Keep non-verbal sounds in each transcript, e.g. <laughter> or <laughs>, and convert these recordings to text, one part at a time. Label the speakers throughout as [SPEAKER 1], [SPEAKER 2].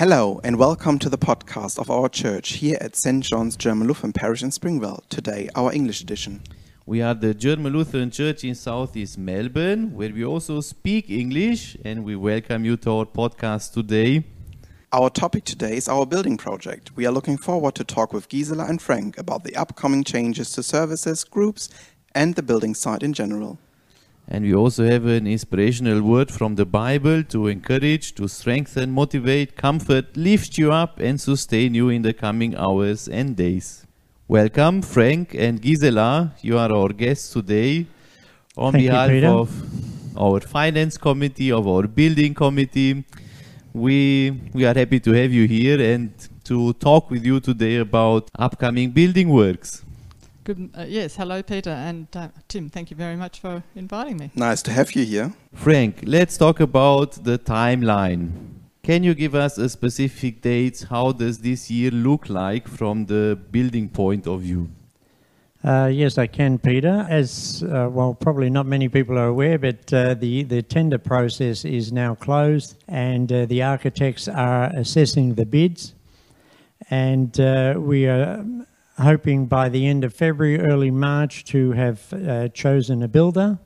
[SPEAKER 1] Hello and welcome to the podcast of our church here at St. John's German Lutheran Parish in Springvale. Today, our English edition.
[SPEAKER 2] We are the German Lutheran Church in Southeast Melbourne, where we also speak English, and we welcome you to our podcast today.
[SPEAKER 1] Our topic today is our building project. We are looking forward to talk with Gisela and Frank about the upcoming changes to services, groups, and the building site in general.
[SPEAKER 2] And we also have an inspirational word from the Bible to encourage, to strengthen, motivate, comfort, lift you up, and sustain you in the coming hours and days. Welcome, Frank and Gisela. You are our guests today. On
[SPEAKER 3] Thank
[SPEAKER 2] behalf
[SPEAKER 3] Peter.
[SPEAKER 2] of our finance committee, of our building committee, we, we are happy to have you here and to talk with you today about upcoming building works.
[SPEAKER 4] Good. Uh, yes. Hello, Peter and uh, Tim. Thank you very much for inviting me.
[SPEAKER 1] Nice to have you here.
[SPEAKER 2] Frank, let's talk about the timeline. Can you give us a specific date? How does this year look like from the building point of view?
[SPEAKER 3] Uh, yes, I can, Peter. As uh, well, probably not many people are aware, but uh, the the tender process is now closed, and uh, the architects are assessing the bids, and uh, we are hoping by the end of February, early March, to have uh, chosen a builder,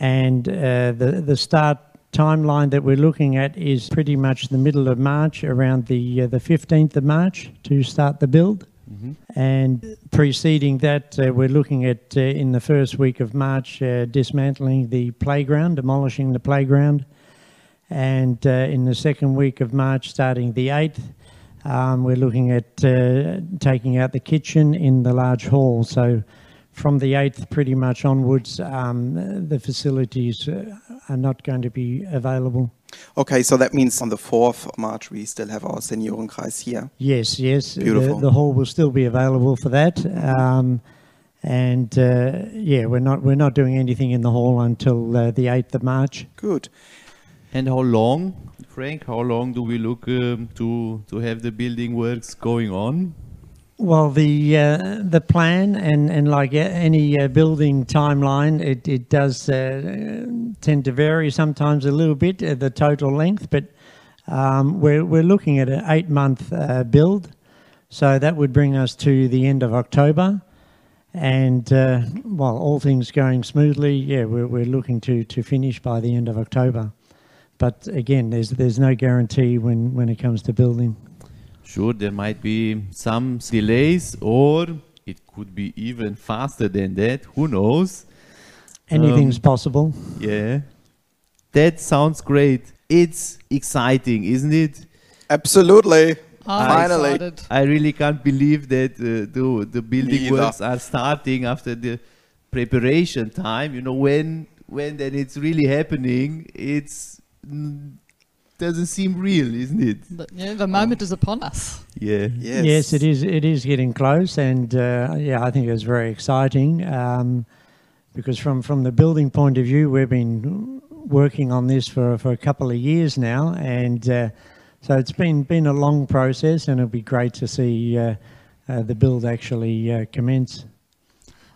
[SPEAKER 3] and uh, the the start timeline that we're looking at is pretty much the middle of March, around the uh, the fifteenth of March, to start the build. And preceding that, uh, we're looking at uh, in the first week of March uh, dismantling the playground, demolishing the playground. And uh, in the second week of March, starting the 8th, um, we're looking at uh, taking out the kitchen in the large hall. So from the 8th, pretty much onwards, um, the facilities uh, are not going to be available.
[SPEAKER 1] Okay, so that means on the 4th of March we still have our Seniorenkreis here.
[SPEAKER 3] Yes, yes. The,
[SPEAKER 1] Beautiful.
[SPEAKER 3] the hall will still be available for that. Um, and uh, yeah, we're not we're not doing anything in the hall until uh, the eighth of March.
[SPEAKER 1] Good.
[SPEAKER 2] And how long, Frank, how long do we look um, to, to have the building works going on?
[SPEAKER 3] Well, the uh, the plan and, and like any uh, building timeline, it it does uh, tend to vary sometimes a little bit uh, the total length, but um, we're we're looking at an eight month uh, build, so that would bring us to the end of October, and uh, well, all things going smoothly, yeah, we're we're looking to to finish by the end of October, but again, there's there's no guarantee when when it comes to building.
[SPEAKER 2] Sure, there might be some delays, or it could be even faster than that. Who knows?
[SPEAKER 3] Anything's
[SPEAKER 2] Um,
[SPEAKER 3] possible.
[SPEAKER 2] Yeah. That sounds great. It's exciting, isn't it?
[SPEAKER 1] Absolutely.
[SPEAKER 4] I'm
[SPEAKER 1] Finally.
[SPEAKER 4] excited.
[SPEAKER 2] I really can't believe that uh, the, the building works are starting after the preparation time. You know, when when then it's really happening, it's doesn't seem real, isn't it?
[SPEAKER 4] The, yeah, the moment is upon us.
[SPEAKER 2] Yeah.
[SPEAKER 1] Yes.
[SPEAKER 3] Yes, it is. It is getting close, and uh, yeah, I think it's very exciting um, because from from the building point of view, we've been working on this for for a couple of years now, and uh, so it's been been a long process, and it'll be great to see uh, uh, the build actually uh, commence.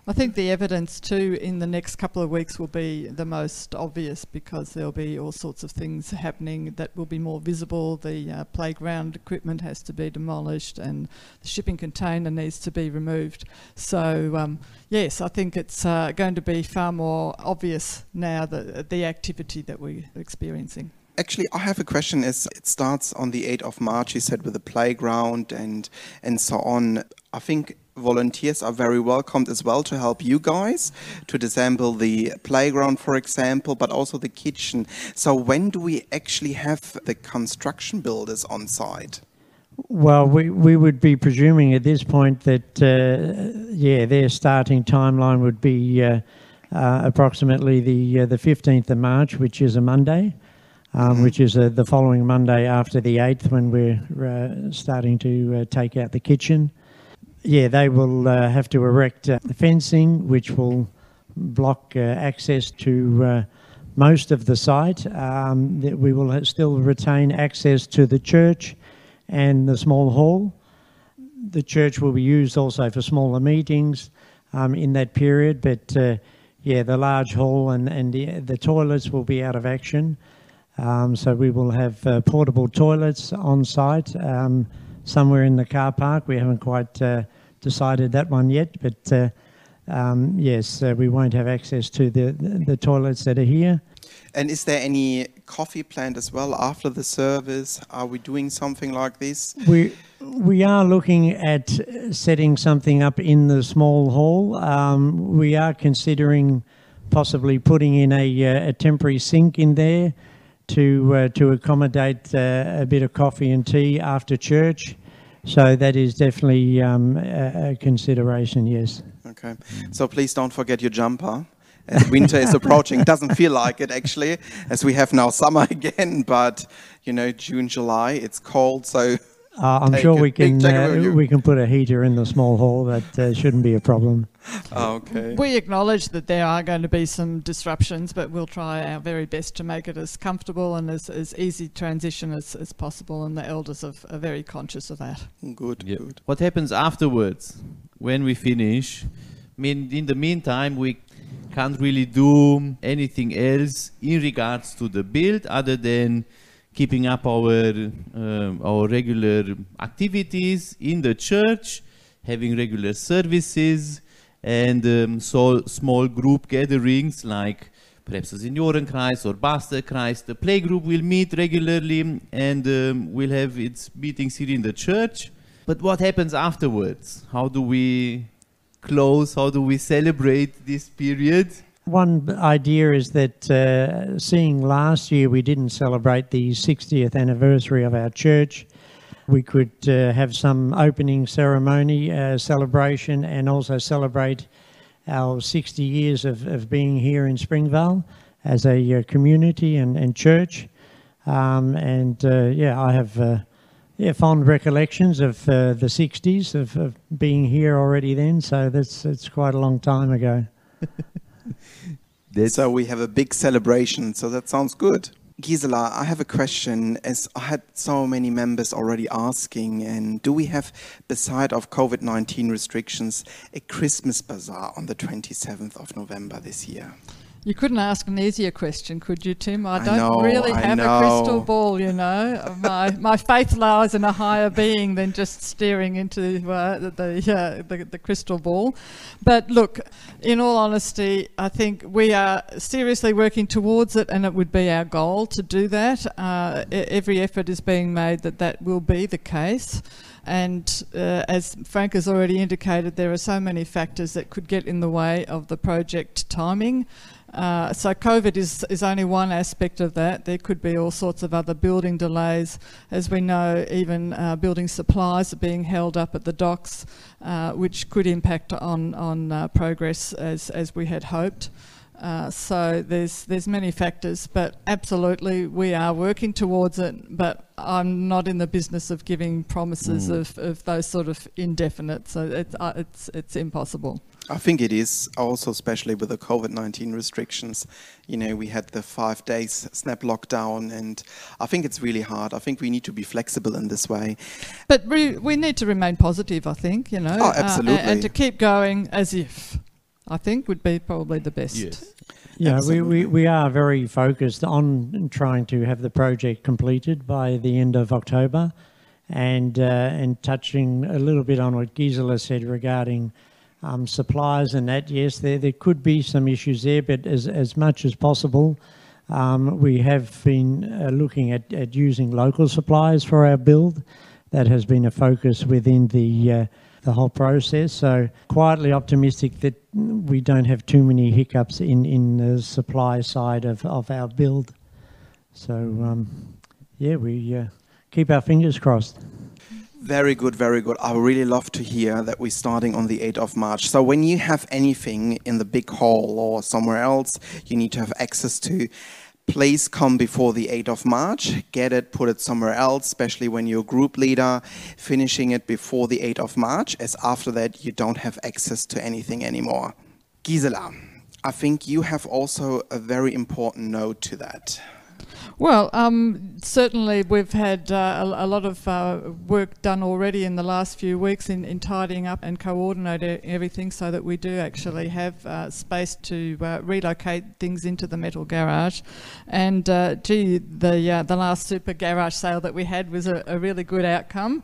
[SPEAKER 4] I think the evidence too in the next couple of weeks will be the most obvious because there'll be all sorts of things happening that will be more visible. The uh, playground equipment has to be demolished and the shipping container needs to be removed. So um, yes, I think it's uh, going to be far more obvious now the the activity that we're experiencing.
[SPEAKER 1] Actually, I have a question. As it starts on the 8th of March? You said with the playground and and so on. I think volunteers are very welcomed as well to help you guys to disassemble the playground, for example, but also the kitchen. So when do we actually have the construction builders on site?
[SPEAKER 3] Well, we, we would be presuming at this point that, uh, yeah, their starting timeline would be uh, uh, approximately the uh, the 15th of March, which is a Monday, um, which is uh, the following Monday after the 8th when we're uh, starting to uh, take out the kitchen. Yeah, they will uh, have to erect uh, fencing, which will block uh, access to uh, most of the site. Um, we will still retain access to the church and the small hall. The church will be used also for smaller meetings um, in that period, but uh, yeah, the large hall and, and the, the toilets will be out of action. Um, so we will have uh, portable toilets on site um, somewhere in the car park. We haven't quite uh, decided that one yet, but uh, um, yes, uh, we won't have access to the, the, toilets that are here.
[SPEAKER 1] And is there any coffee planned as well after the service? Are we doing something like this?
[SPEAKER 3] We we are looking at setting something up in the small hall. Um, we are considering possibly putting in a, uh, a temporary sink in there to uh, to accommodate uh, a bit of coffee and tea after church. So that is definitely um, a, a consideration. Yes.
[SPEAKER 1] Okay. So please don't forget your jumper. As winter is approaching, it doesn't feel like it actually, as we have now summer <laughs> again. But you know, June, July, it's cold, so
[SPEAKER 3] Uh, I'm sure we can
[SPEAKER 1] take it with
[SPEAKER 3] uh, we can put a heater in the small hall. That uh, shouldn't be a problem. <laughs>
[SPEAKER 1] okay.
[SPEAKER 4] We acknowledge that there are going to be some disruptions, but we'll try our very best to make it as comfortable and as, as easy transition as, as possible. And the elders are, are very conscious of that.
[SPEAKER 1] Good,
[SPEAKER 2] Yeah.
[SPEAKER 1] good.
[SPEAKER 2] What happens afterwards when we finish? I mean, in the meantime, we can't really do anything else in regards to the build other than keeping up our um, our regular activities in the church, having regular services, and um, so small group gatherings like perhaps a Seniorenkreis or Bastelkreis. The playgroup will meet regularly and um, will have its meetings here in the church. But what happens afterwards? How do we close? How do we celebrate this period?
[SPEAKER 3] One idea is that uh, seeing last year we didn't celebrate the 60th anniversary of our church. We could uh, have some opening ceremony uh, celebration and also celebrate our 60 years of, of being here in Springvale as a uh, community and, and church. Um, and uh, yeah, I have uh, yeah, fond recollections of uh, the 60s of, of being here already then, so that's, that's quite a long time ago. <laughs>
[SPEAKER 1] So we have a big celebration, so that sounds good. Gisela, I have a question. As I had so many members already asking, and do we have, beside of COVID nineteen restrictions, a Christmas bazaar on the twenty seventh of November this year?
[SPEAKER 4] You couldn't ask an easier question, could you, Tim? I
[SPEAKER 1] I
[SPEAKER 4] don't
[SPEAKER 1] know,
[SPEAKER 4] really have a crystal ball, you know. my my faith lies in a higher being than just staring into uh, the the, uh, the the crystal ball. But look, in all honesty, I think we are seriously working towards it, and it would be our goal to do that. Uh, every effort is being made that that will be the case. And uh, as Frank has already indicated, there are so many factors that could get in the way of the project timing. Uh, so COVID is, is only one aspect of that. There could be all sorts of other building delays. As we know, even uh, building supplies are being held up at the docks, uh, which could impact on, on uh, progress as, as we had hoped. Uh, so there's there's many factors, but absolutely we are working towards it. But I'm not in the business of giving promises
[SPEAKER 2] Mm.
[SPEAKER 4] of, of those sort of indefinite. So it's uh, it's it's impossible.
[SPEAKER 1] I think it is also, especially with the COVID 19 restrictions. You know, we had the five days snap lockdown, and I think it's really hard. I think we need to be flexible in this way.
[SPEAKER 4] But we, we need to remain positive, I think, you know.
[SPEAKER 1] Oh,
[SPEAKER 4] uh, and-
[SPEAKER 1] absolutely.
[SPEAKER 4] and to keep going as if, I think, would be probably the best.
[SPEAKER 2] Yes.
[SPEAKER 3] Yeah, we,
[SPEAKER 1] Absolutely.
[SPEAKER 3] we, we are very focused on trying to have the project completed by the end of October and uh, and touching a little bit on what Gisela said regarding um, supplies and that. Yes, there, there could be some issues there, but as, as much as possible, um, we have been uh, looking at, at using local supplies for our build. That has been a focus within the uh, the whole process. So quietly optimistic that we don't have too many hiccups in, in the supply side of, of our build. So um, yeah, we uh, keep our fingers crossed.
[SPEAKER 1] Very good, very good. I would really love to hear that we're starting on the 8th of March. So, when you have anything in the big hall or somewhere else you need to have access to, please come before the 8th of March. Get it, put it somewhere else, especially when you're a group leader, finishing it before the 8th of March, as after that you don't have access to anything anymore. Gisela, I think you have also a very important note to that.
[SPEAKER 4] Well, um, certainly we've had uh, a, a, lot of uh, work done already in the last few weeks in, in tidying up and coordinating everything so that we do actually have uh, space to uh, relocate things into the metal garage. And uh, gee, the uh, the last super garage sale that we had was a, a really good outcome,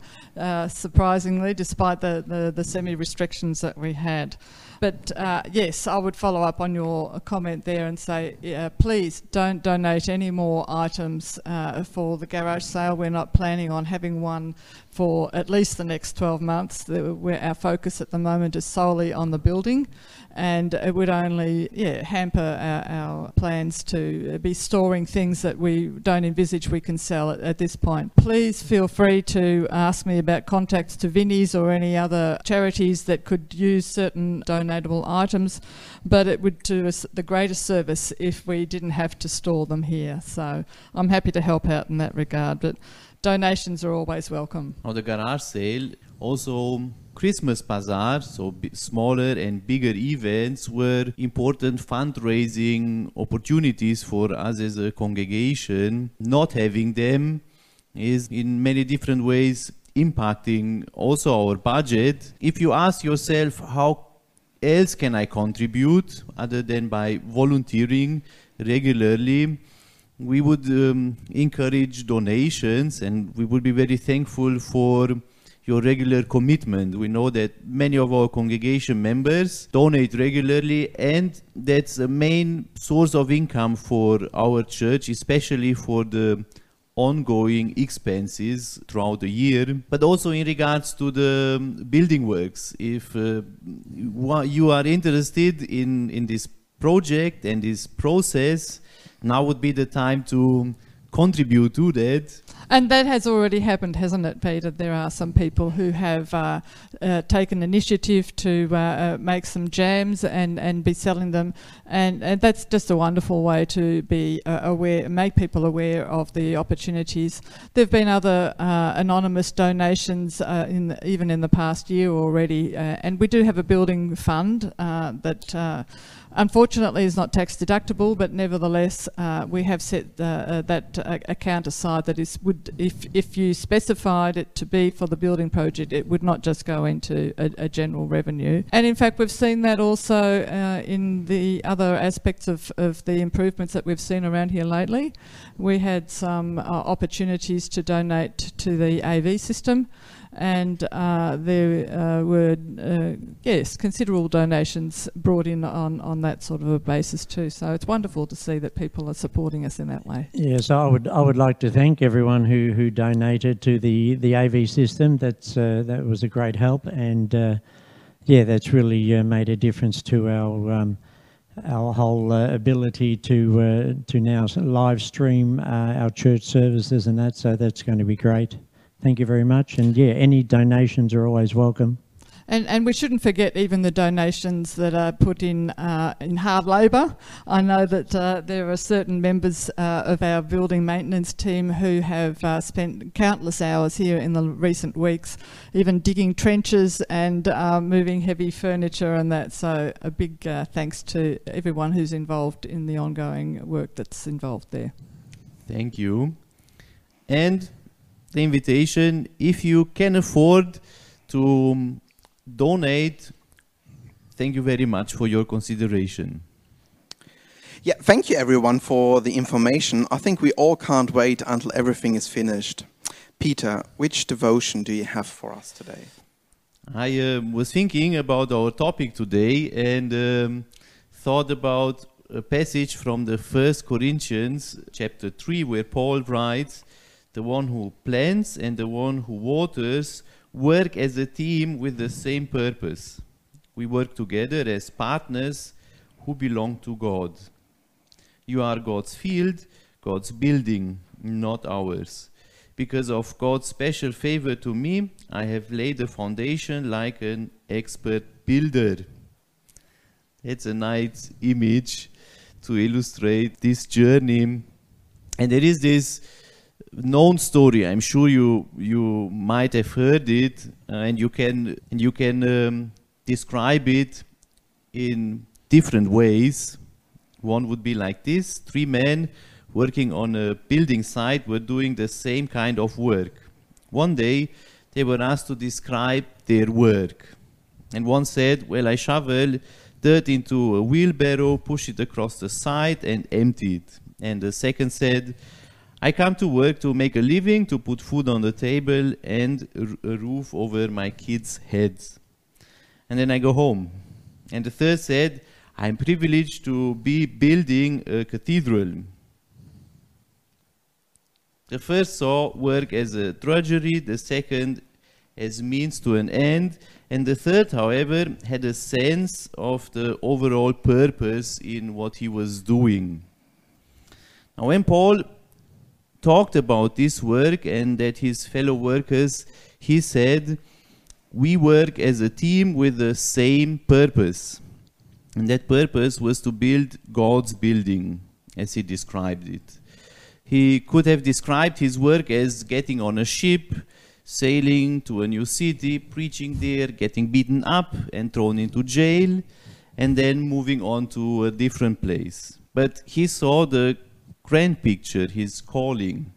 [SPEAKER 4] surprisingly, despite the, the, the semi restrictions that we had. But uh, yes, I would follow up on your comment there and say, uh, please don't donate any more items uh, for the garage sale. We're not planning on having one for at least the next 12 months. The, our focus at the moment is solely on the building and it would only yeah, hamper our, our, plans to be storing things that we don't envisage we can sell at, at, this point. Please feel free to ask me about contacts to Vinnie's or any other charities that could use certain donatable items, but it would do us the greatest service if we didn't have to store them here. So I'm happy to help out in that regard, but donations are always welcome.
[SPEAKER 2] The garage sale, also Christmas bazaar, so smaller and bigger events, were important fundraising opportunities for us as a congregation. Not having them is in many different ways impacting also our budget. If you ask yourself, how else can I contribute other than by volunteering regularly? We would um, encourage donations and we would be very thankful for your regular commitment. We know that many of our congregation members donate regularly, and that's a main source of income for our church, especially for the ongoing expenses throughout the year, but also in regards to the building works. If uh, you are interested in, in this project and this process, now would be the time to contribute to that.
[SPEAKER 4] And that has already happened, hasn't it, Peter? There are some people who have uh, uh, taken initiative to uh, uh, make some jams and, and be selling them, and, and that's just a wonderful way to be uh, aware, make people aware of the opportunities. There have been other uh, anonymous donations in the, even in the past year already, and we do have a building fund that Unfortunately, it's not tax deductible, but nevertheless, uh, we have set uh, uh, that uh, account aside. That is, would if if you specified it to be for the building project, it would not just go into a, a general revenue. And in fact, we've seen that also uh, in the other aspects of, of the improvements that we've seen around here lately. We had some uh, opportunities to donate to the AV system and uh, there uh, were uh, yes considerable donations brought in on, on that sort of a basis too. So it's wonderful to see that people are supporting us in that way.
[SPEAKER 3] Yes, I would I would like to thank everyone who, who donated to the, the AV system. That's uh, that was a great help, and uh, yeah, that's really uh, made a difference to our. Um, our whole ability to to now live stream our church services and that, so that's going to be great. Thank you very much. And yeah, any donations are always welcome.
[SPEAKER 4] And, and we shouldn't forget even the donations that are put in uh, in hard labour. I know that uh, there are certain members uh, of our building maintenance team who have uh, spent countless hours here in the recent weeks, even digging trenches and uh, moving heavy furniture and that. So a big uh, thanks to everyone who's involved in the ongoing work that's involved there.
[SPEAKER 2] Thank you. And the invitation. If you can afford to um, donate, thank you very much for your consideration.
[SPEAKER 1] Yeah, thank you everyone for the information. I think we all can't wait until everything is finished. Peter, which devotion do you have for us today?
[SPEAKER 2] I uh, was thinking about our topic today and um, thought about a passage from the First Corinthians chapter 3 where Paul writes the one who plants and the one who waters work as a team with the same purpose. We work together as partners who belong to God. You are God's field, God's building, not ours. Because of God's special favor to me, I have laid the foundation like an expert builder. It's a nice image to illustrate this journey. And there is this known story. I'm sure you you might have heard it, uh, and you can and you can um, describe it in different ways. One would be like this: three men working on a building site were doing the same kind of work. One day, they were asked to describe their work. And one said, Well, I shovel dirt into a wheelbarrow, push it across the site, and empty it. And the second said, I come to work to make a living, to put food on the table, and a roof over my kids' heads. And then I go home. And the third said, I'm privileged to be building a cathedral. The first saw work as a drudgery, the second as means to an end, and the third, however, had a sense of the overall purpose in what he was doing. Now, when Paul talked about this work and that his fellow workers, he said, We work as a team with the same purpose. And that purpose was to build God's building, as he described it. He could have described his work as getting on a ship, sailing to a new city, preaching there, getting beaten up and thrown into jail, and then moving on to a different place. But he saw the grand picture, his calling.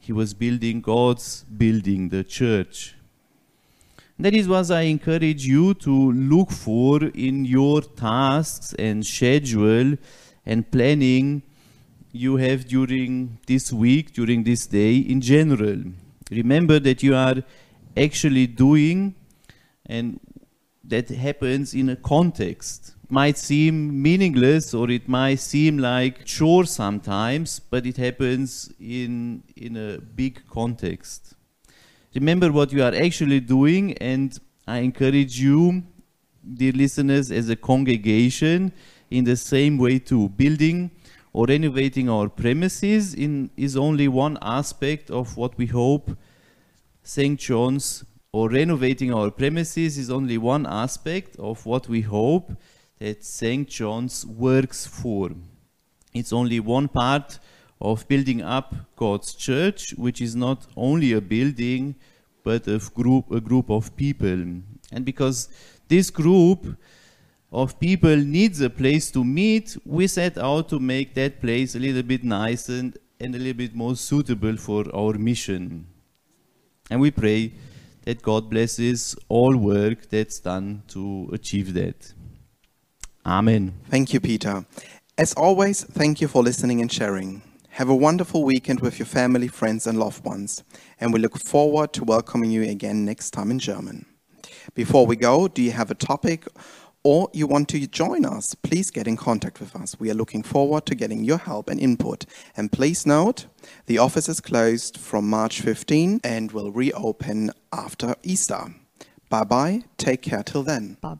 [SPEAKER 2] He was building God's building, the church. That is what I encourage you to look for in your tasks and schedule and planning you have during this week, during this day in general. Remember that you are actually doing and that happens in a context. Might seem meaningless or it might seem like chore sometimes, but it happens in, in a big context remember what you are actually doing, and I encourage you, dear listeners, as a congregation, in the same way too. Building or renovating our premises in, is only one aspect of what we hope St. John's or renovating our premises is only one aspect of what we hope that St. John's works for. It's only one part of building up God's church, which is not only a building, but a group, a group of people. And because this group of people needs a place to meet, we set out to make that place a little bit nice and, and a little bit more suitable for our mission. And we pray that God blesses all work that's done to achieve that. Amen.
[SPEAKER 1] Thank you, Peter. As always, thank you for listening and sharing. Have a wonderful weekend with your family, friends, and loved ones, and we look forward to welcoming you again next time in German. Before we go, do you have a topic or you want to join us? Please get in contact with us. We are looking forward to getting your help and input. And please note, the office is closed from March 15 and will reopen after Easter. Bye bye. Take care till then.
[SPEAKER 4] Bye